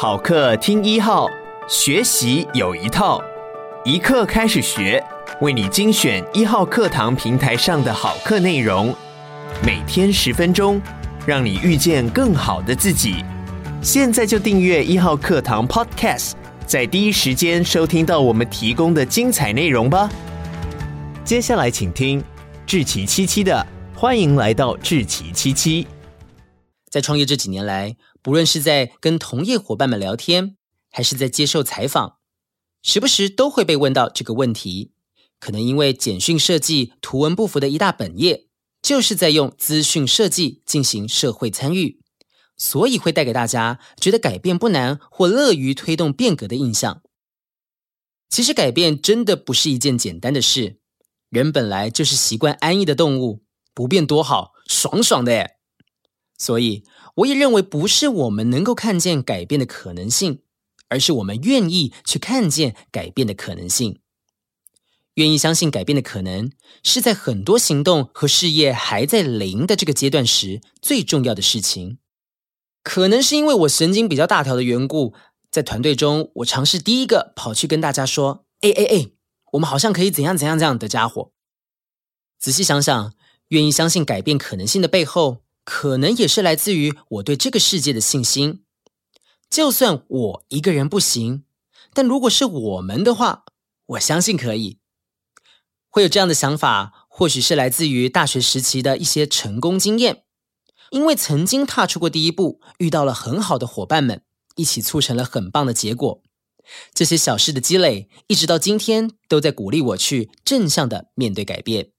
好课听一号，学习有一套，一课开始学，为你精选一号课堂平台上的好课内容，每天十分钟，让你遇见更好的自己。现在就订阅一号课堂 Podcast，在第一时间收听到我们提供的精彩内容吧。接下来请听志奇七七的，欢迎来到志奇七七。在创业这几年来，不论是在跟同业伙伴们聊天，还是在接受采访，时不时都会被问到这个问题。可能因为简讯设计图文不符的一大本业，就是在用资讯设计进行社会参与，所以会带给大家觉得改变不难或乐于推动变革的印象。其实改变真的不是一件简单的事，人本来就是习惯安逸的动物，不变多好，爽爽的诶。所以，我也认为不是我们能够看见改变的可能性，而是我们愿意去看见改变的可能性。愿意相信改变的可能，是在很多行动和事业还在零的这个阶段时最重要的事情。可能是因为我神经比较大条的缘故，在团队中，我尝试第一个跑去跟大家说：“哎哎哎，我们好像可以怎样怎样这样的家伙。”仔细想想，愿意相信改变可能性的背后。可能也是来自于我对这个世界的信心。就算我一个人不行，但如果是我们的话，我相信可以。会有这样的想法，或许是来自于大学时期的一些成功经验，因为曾经踏出过第一步，遇到了很好的伙伴们，一起促成了很棒的结果。这些小事的积累，一直到今天，都在鼓励我去正向的面对改变。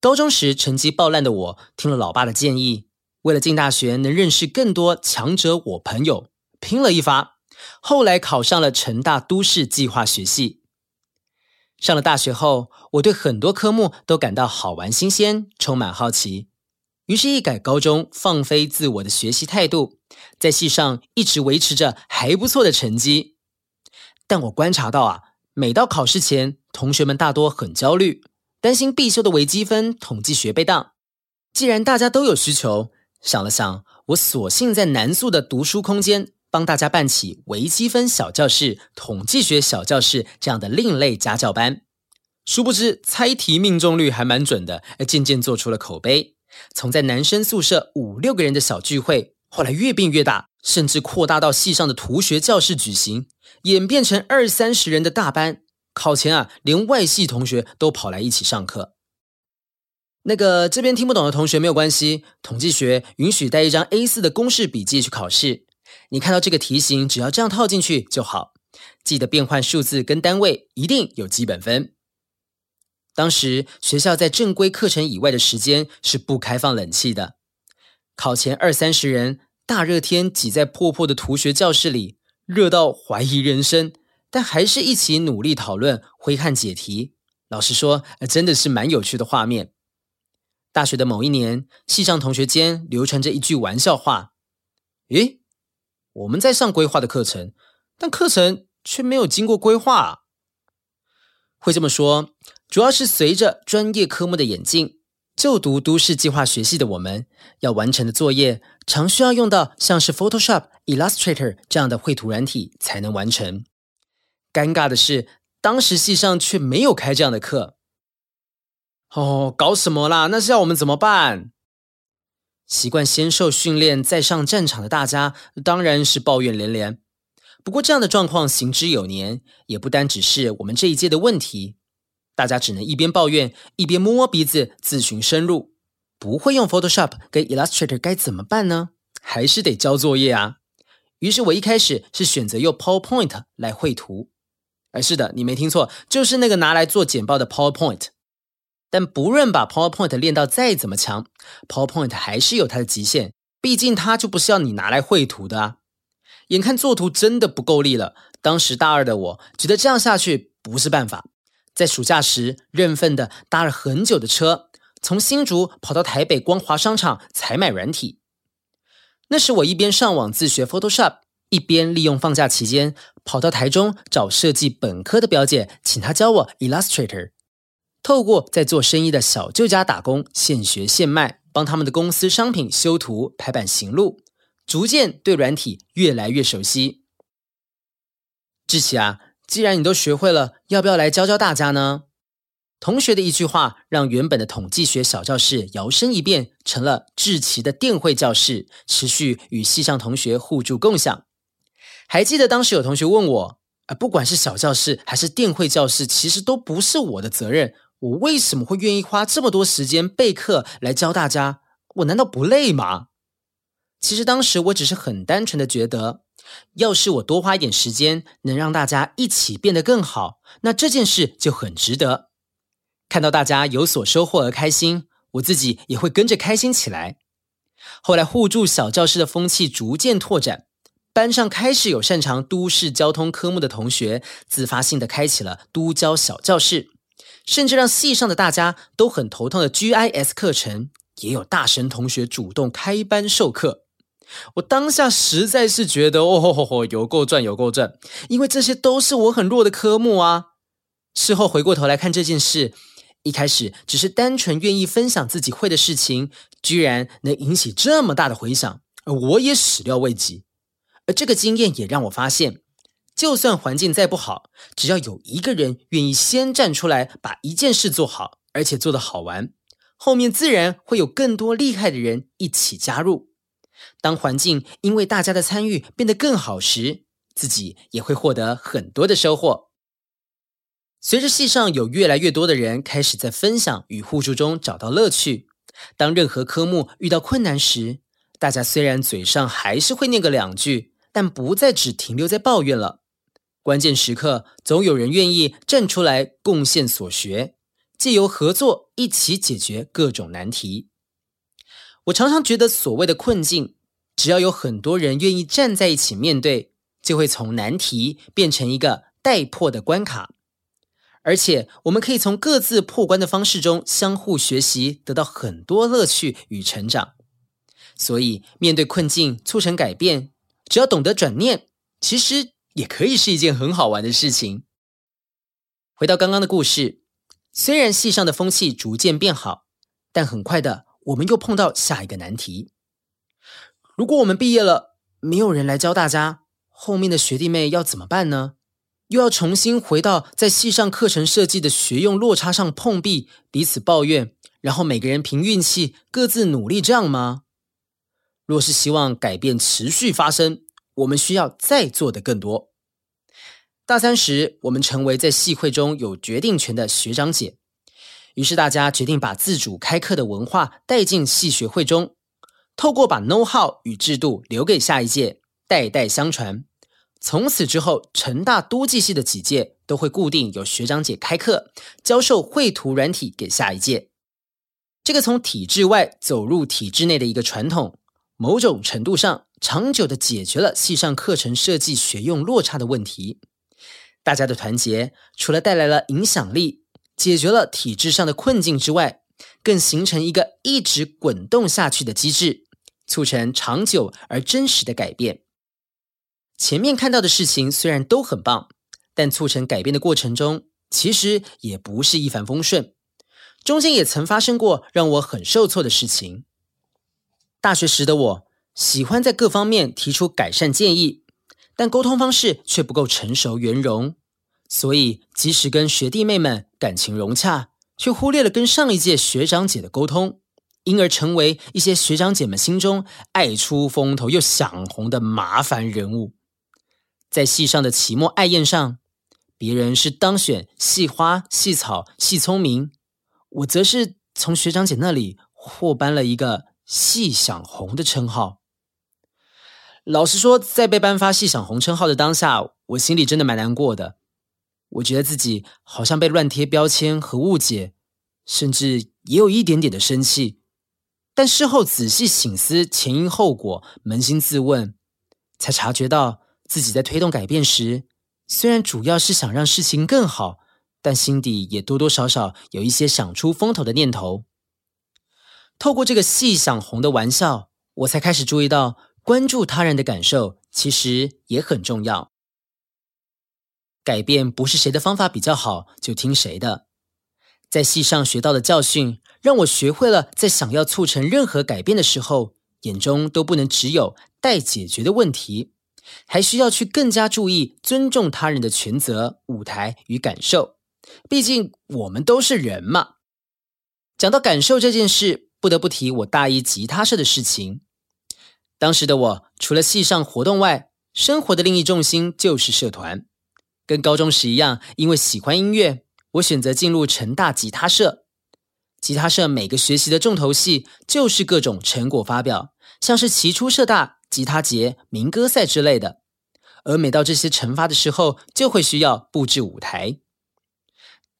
高中时成绩爆烂的我，听了老爸的建议，为了进大学能认识更多强者我朋友，拼了一发。后来考上了成大都市计划学系。上了大学后，我对很多科目都感到好玩新鲜，充满好奇。于是，一改高中放飞自我的学习态度，在系上一直维持着还不错的成绩。但我观察到啊，每到考试前，同学们大多很焦虑。担心必修的微积分统计学被当，既然大家都有需求，想了想，我索性在南宿的读书空间帮大家办起微积分小教室、统计学小教室这样的另类家教班。殊不知猜题命中率还蛮准的，渐渐做出了口碑。从在男生宿舍五六个人的小聚会，后来越变越大，甚至扩大到系上的图学教室举行，演变成二三十人的大班。考前啊，连外系同学都跑来一起上课。那个这边听不懂的同学没有关系，统计学允许带一张 A4 的公式笔记去考试。你看到这个题型，只要这样套进去就好。记得变换数字跟单位，一定有基本分。当时学校在正规课程以外的时间是不开放冷气的。考前二三十人，大热天挤在破破的图学教室里，热到怀疑人生。但还是一起努力讨论、挥汗解题。老实说，真的是蛮有趣的画面。大学的某一年，系上同学间流传着一句玩笑话：“咦，我们在上规划的课程，但课程却没有经过规划。”会这么说，主要是随着专业科目的演进，就读都市计划学系的我们，要完成的作业常需要用到像是 Photoshop、Illustrator 这样的绘图软体才能完成。尴尬的是，当时系上却没有开这样的课。哦，搞什么啦？那是要我们怎么办？习惯先受训练再上战场的大家，当然是抱怨连连。不过，这样的状况行之有年，也不单只是我们这一届的问题。大家只能一边抱怨，一边摸摸鼻子，自寻生路。不会用 Photoshop 跟 Illustrator 该怎么办呢？还是得交作业啊。于是我一开始是选择用 PowerPoint 来绘图。哎是的，你没听错，就是那个拿来做简报的 PowerPoint。但不论把 PowerPoint 练到再怎么强，PowerPoint 还是有它的极限，毕竟它就不是要你拿来绘图的啊。眼看做图真的不够力了，当时大二的我觉得这样下去不是办法，在暑假时认份的搭了很久的车，从新竹跑到台北光华商场采买软体。那时我一边上网自学 Photoshop。一边利用放假期间跑到台中找设计本科的表姐，请她教我 Illustrator。透过在做生意的小舅家打工，现学现卖，帮他们的公司商品修图、排版行路，逐渐对软体越来越熟悉。志奇啊，既然你都学会了，要不要来教教大家呢？同学的一句话，让原本的统计学小教室摇身一变，成了志奇的电绘教室，持续与系上同学互助共享。还记得当时有同学问我，啊，不管是小教室还是电绘教室，其实都不是我的责任，我为什么会愿意花这么多时间备课来教大家？我难道不累吗？其实当时我只是很单纯的觉得，要是我多花一点时间，能让大家一起变得更好，那这件事就很值得。看到大家有所收获而开心，我自己也会跟着开心起来。后来互助小教室的风气逐渐拓展，班上开始有擅长都市交通科目的同学自发性的开启了都交小教室，甚至让系上的大家都很头痛的 GIS 课程，也有大神同学主动开班授课。我当下实在是觉得哦吼吼吼，有够赚有够赚，因为这些都是我很弱的科目啊。事后回过头来看这件事。一开始只是单纯愿意分享自己会的事情，居然能引起这么大的回响，而我也始料未及。而这个经验也让我发现，就算环境再不好，只要有一个人愿意先站出来，把一件事做好，而且做得好玩，后面自然会有更多厉害的人一起加入。当环境因为大家的参与变得更好时，自己也会获得很多的收获。随着系上有越来越多的人开始在分享与互助中找到乐趣，当任何科目遇到困难时，大家虽然嘴上还是会念个两句，但不再只停留在抱怨了。关键时刻，总有人愿意站出来贡献所学，借由合作一起解决各种难题。我常常觉得，所谓的困境，只要有很多人愿意站在一起面对，就会从难题变成一个待破的关卡。而且，我们可以从各自破关的方式中相互学习，得到很多乐趣与成长。所以，面对困境，促成改变，只要懂得转念，其实也可以是一件很好玩的事情。回到刚刚的故事，虽然系上的风气逐渐变好，但很快的，我们又碰到下一个难题。如果我们毕业了，没有人来教大家，后面的学弟妹要怎么办呢？又要重新回到在系上课程设计的学用落差上碰壁，彼此抱怨，然后每个人凭运气各自努力，这样吗？若是希望改变持续发生，我们需要再做的更多。大三时，我们成为在系会中有决定权的学长姐，于是大家决定把自主开课的文化带进系学会中，透过把 know how 与制度留给下一届，代代相传。从此之后，成大都计系的几届都会固定有学长姐开课，教授绘图软体给下一届。这个从体制外走入体制内的一个传统，某种程度上长久地解决了系上课程设计学用落差的问题。大家的团结，除了带来了影响力，解决了体制上的困境之外，更形成一个一直滚动下去的机制，促成长久而真实的改变。前面看到的事情虽然都很棒，但促成改变的过程中，其实也不是一帆风顺，中间也曾发生过让我很受挫的事情。大学时的我喜欢在各方面提出改善建议，但沟通方式却不够成熟圆融，所以即使跟学弟妹们感情融洽，却忽略了跟上一届学长姐的沟通，因而成为一些学长姐们心中爱出风头又想红的麻烦人物。在系上的期末爱宴上，别人是当选系花、系草、系聪明，我则是从学长姐那里获颁了一个细想红的称号。老实说，在被颁发细想红称号的当下，我心里真的蛮难过的。我觉得自己好像被乱贴标签和误解，甚至也有一点点的生气。但事后仔细醒思前因后果，扪心自问，才察觉到。自己在推动改变时，虽然主要是想让事情更好，但心底也多多少少有一些想出风头的念头。透过这个系想红的玩笑，我才开始注意到，关注他人的感受其实也很重要。改变不是谁的方法比较好就听谁的。在戏上学到的教训，让我学会了在想要促成任何改变的时候，眼中都不能只有待解决的问题，还需要去更加注意尊重他人的权责、舞台与感受。毕竟我们都是人嘛。讲到感受这件事，不得不提我大一吉他社的事情。当时的我，除了系上活动外，生活的另一重心就是社团。跟高中时一样，因为喜欢音乐，我选择进入成大吉他社。吉他社每个学期的重头戏就是各种成果发表，像是期初社大、吉他节、民歌赛之类的。而每到这些成发的时候，就会需要布置舞台。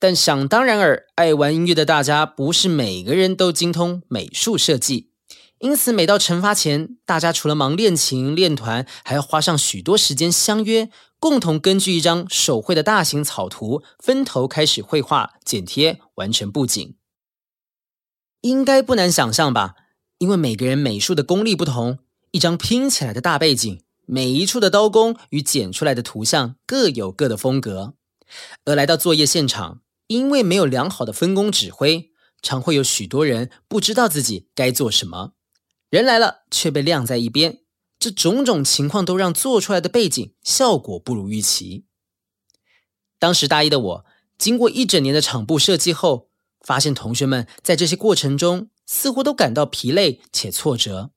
但想当然尔，爱玩音乐的大家不是每个人都精通美术设计。因此，每到成发前，大家除了忙练琴、练团，还要花上许多时间相约，共同根据一张手绘的大型草图，分头开始绘画、剪贴，完成布景。应该不难想象吧？因为每个人美术的功力不同，一张拼起来的大背景，每一处的刀工与剪出来的图像各有各的风格。而来到作业现场，因为没有良好的分工指挥，常会有许多人不知道自己该做什么。人来了，却被晾在一边，这种种情况都让做出来的背景效果不如预期。当时大一的我，经过一整年的场布设计后，发现同学们在这些过程中似乎都感到疲累且挫折，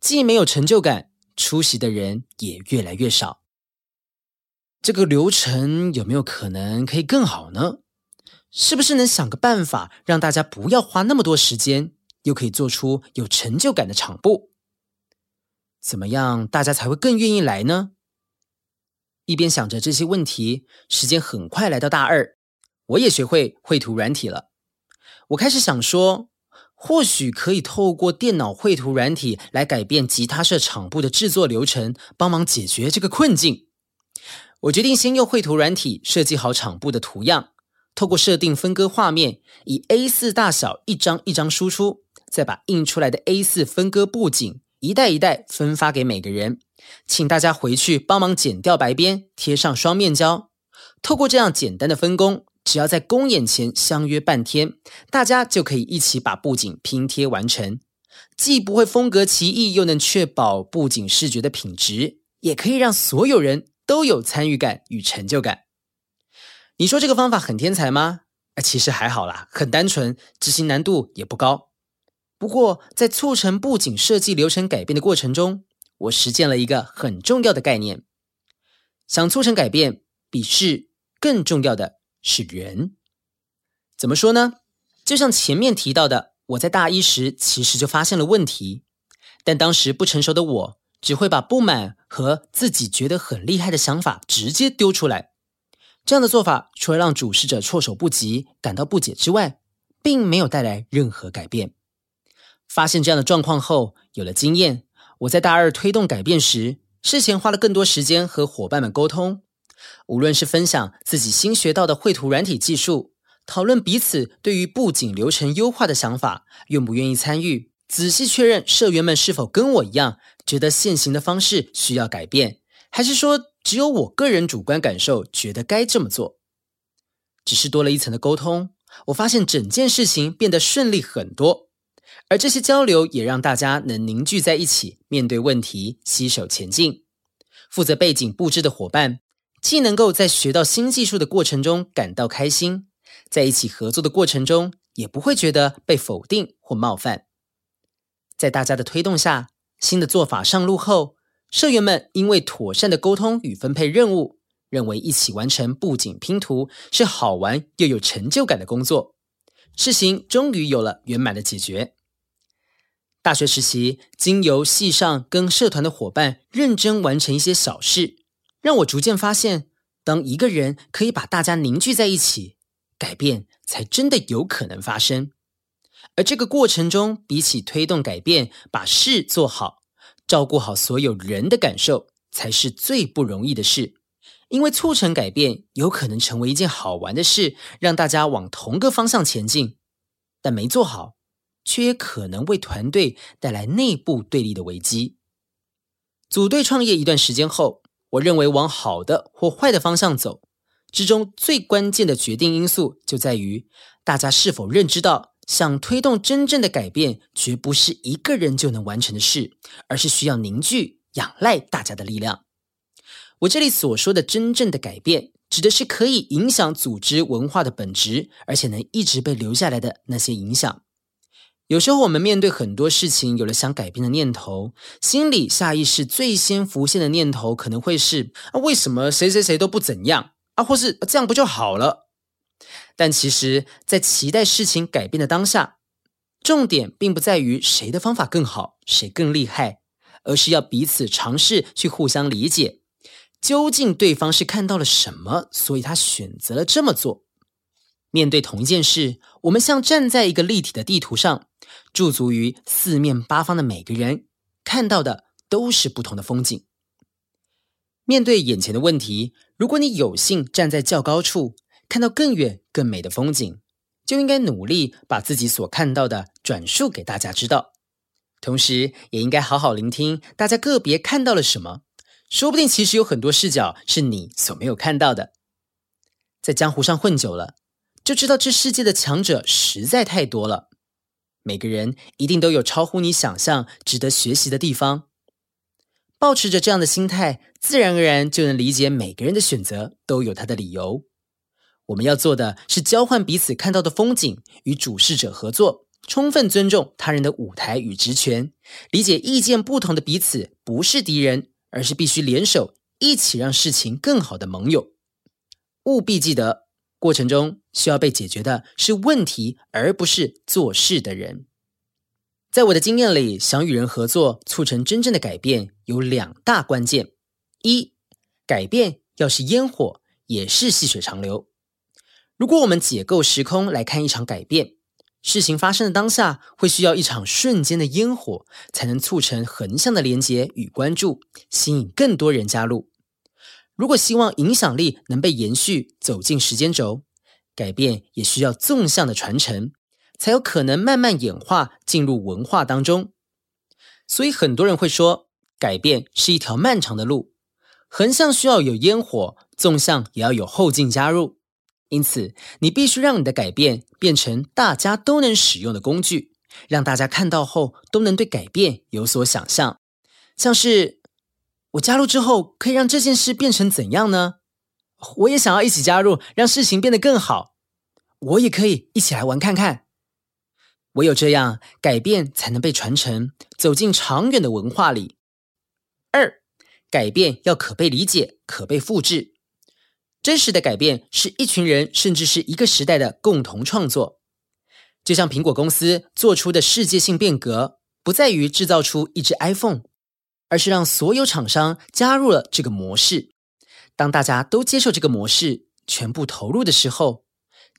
既没有成就感，出席的人也越来越少。这个流程有没有可能可以更好呢？是不是能想个办法，让大家不要花那么多时间？又可以做出有成就感的场布，怎么样大家才会更愿意来呢？一边想着这些问题，时间很快来到大二，我也学会绘图软体了。我开始想说，或许可以透过电脑绘图软体来改变吉他社场布的制作流程，帮忙解决这个困境。我决定先用绘图软体设计好场布的图样，透过设定分割画面，以 A4 大小一张一张输出。再把印出来的 A4 分割布景一袋一袋分发给每个人，请大家回去帮忙剪掉白边，贴上双面胶。透过这样简单的分工，只要在公演前相约半天，大家就可以一起把布景拼贴完成，既不会风格奇异，又能确保布景视觉的品质，也可以让所有人都有参与感与成就感。你说这个方法很天才吗？其实还好啦，很单纯，执行难度也不高。不过，在促成布景设计流程改变的过程中，我实践了一个很重要的概念：想促成改变，比事更重要的是人。怎么说呢？就像前面提到的，我在大一时其实就发现了问题，但当时不成熟的我，只会把不满和自己觉得很厉害的想法直接丢出来。这样的做法，除了让主事者措手不及、感到不解之外，并没有带来任何改变。发现这样的状况后，有了经验，我在大二推动改变时，事前花了更多时间和伙伴们沟通。无论是分享自己新学到的绘图软体技术，讨论彼此对于布景流程优化的想法，愿不愿意参与，仔细确认社员们是否跟我一样，觉得现行的方式需要改变，还是说只有我个人主观感受觉得该这么做。只是多了一层的沟通，我发现整件事情变得顺利很多。而这些交流也让大家能凝聚在一起，面对问题，携手前进。负责背景布置的伙伴，既能够在学到新技术的过程中感到开心，在一起合作的过程中，也不会觉得被否定或冒犯。在大家的推动下，新的做法上路后，社员们因为妥善的沟通与分配任务，认为一起完成布景拼图是好玩又有成就感的工作，事情终于有了圆满的解决。大学时期，经由系上跟社团的伙伴认真完成一些小事，让我逐渐发现，当一个人可以把大家凝聚在一起，改变才真的有可能发生。而这个过程中，比起推动改变，把事做好，照顾好所有人的感受，才是最不容易的事。因为促成改变，有可能成为一件好玩的事，让大家往同个方向前进，但没做好。却也可能为团队带来内部对立的危机。组队创业一段时间后，我认为往好的或坏的方向走，之中最关键的决定因素就在于大家是否认知到，想推动真正的改变，绝不是一个人就能完成的事，而是需要凝聚、仰赖大家的力量。我这里所说的真正的改变，指的是可以影响组织文化的本质，而且能一直被留下来的那些影响。有时候我们面对很多事情，有了想改变的念头，心里下意识最先浮现的念头可能会是：啊，为什么谁谁谁都不怎样啊？或是这样不就好了？但其实，在期待事情改变的当下，重点并不在于谁的方法更好，谁更厉害，而是要彼此尝试去互相理解。究竟对方是看到了什么，所以他选择了这么做？面对同一件事，我们像站在一个立体的地图上，驻足于四面八方的每个人，看到的都是不同的风景。面对眼前的问题，如果你有幸站在较高处，看到更远更美的风景，就应该努力把自己所看到的转述给大家知道，同时也应该好好聆听大家个别看到了什么。说不定其实有很多视角是你所没有看到的。在江湖上混久了，就知道这世界的强者实在太多了。每个人一定都有超乎你想象、值得学习的地方。抱持着这样的心态，自然而然就能理解每个人的选择都有他的理由。我们要做的是交换彼此看到的风景，与主事者合作，充分尊重他人的舞台与职权，理解意见不同的彼此不是敌人。而是必须联手，一起让事情更好的盟友。务必记得，过程中需要被解决的是问题，而不是做事的人。在我的经验里，想与人合作，促成真正的改变，有两大关键：一，改变要是烟火，也是细水长流。如果我们解构时空来看一场改变。事情发生的当下，会需要一场瞬间的烟火，才能促成横向的连接与关注，吸引更多人加入。如果希望影响力能被延续，走进时间轴，改变也需要纵向的传承，才有可能慢慢演化进入文化当中。所以很多人会说，改变是一条漫长的路，横向需要有烟火，纵向也要有后劲加入。因此，你必须让你的改变变成大家都能使用的工具，让大家看到后都能对改变有所想象。像是我加入之后，可以让这件事变成怎样呢？我也想要一起加入，让事情变得更好。我也可以一起来玩看看。唯有这样，改变才能被传承，走进长远的文化里。二，改变要可被理解，可被复制。真实的改变是一群人甚至是一个时代的共同创作，就像苹果公司做出的世界性变革，不在于制造出一只 iPhone，而是让所有厂商加入了这个模式。当大家都接受这个模式，全部投入的时候，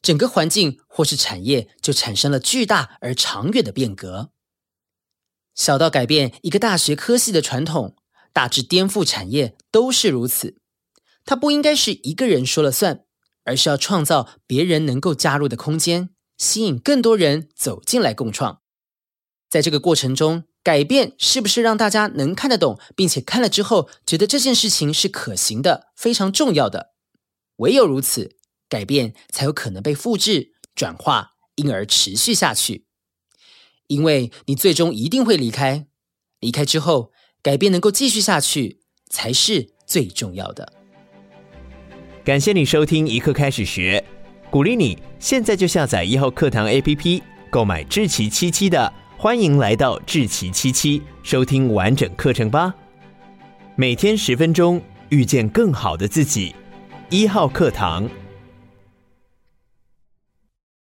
整个环境或是产业就产生了巨大而长远的变革。小到改变一个大学科系的传统，大至颠覆产业，都是如此。它不应该是一个人说了算，而是要创造别人能够加入的空间，吸引更多人走进来共创。在这个过程中，改变是不是让大家能看得懂，并且看了之后觉得这件事情是可行的，非常重要的。唯有如此，改变才有可能被复制、转化，因而持续下去。因为你最终一定会离开，离开之后，改变能够继续下去，才是最重要的。感谢你收听一课开始学，鼓励你现在就下载一号课堂 APP，购买智奇七七的，欢迎来到智奇七七，收听完整课程吧。每天十分钟，遇见更好的自己，一号课堂。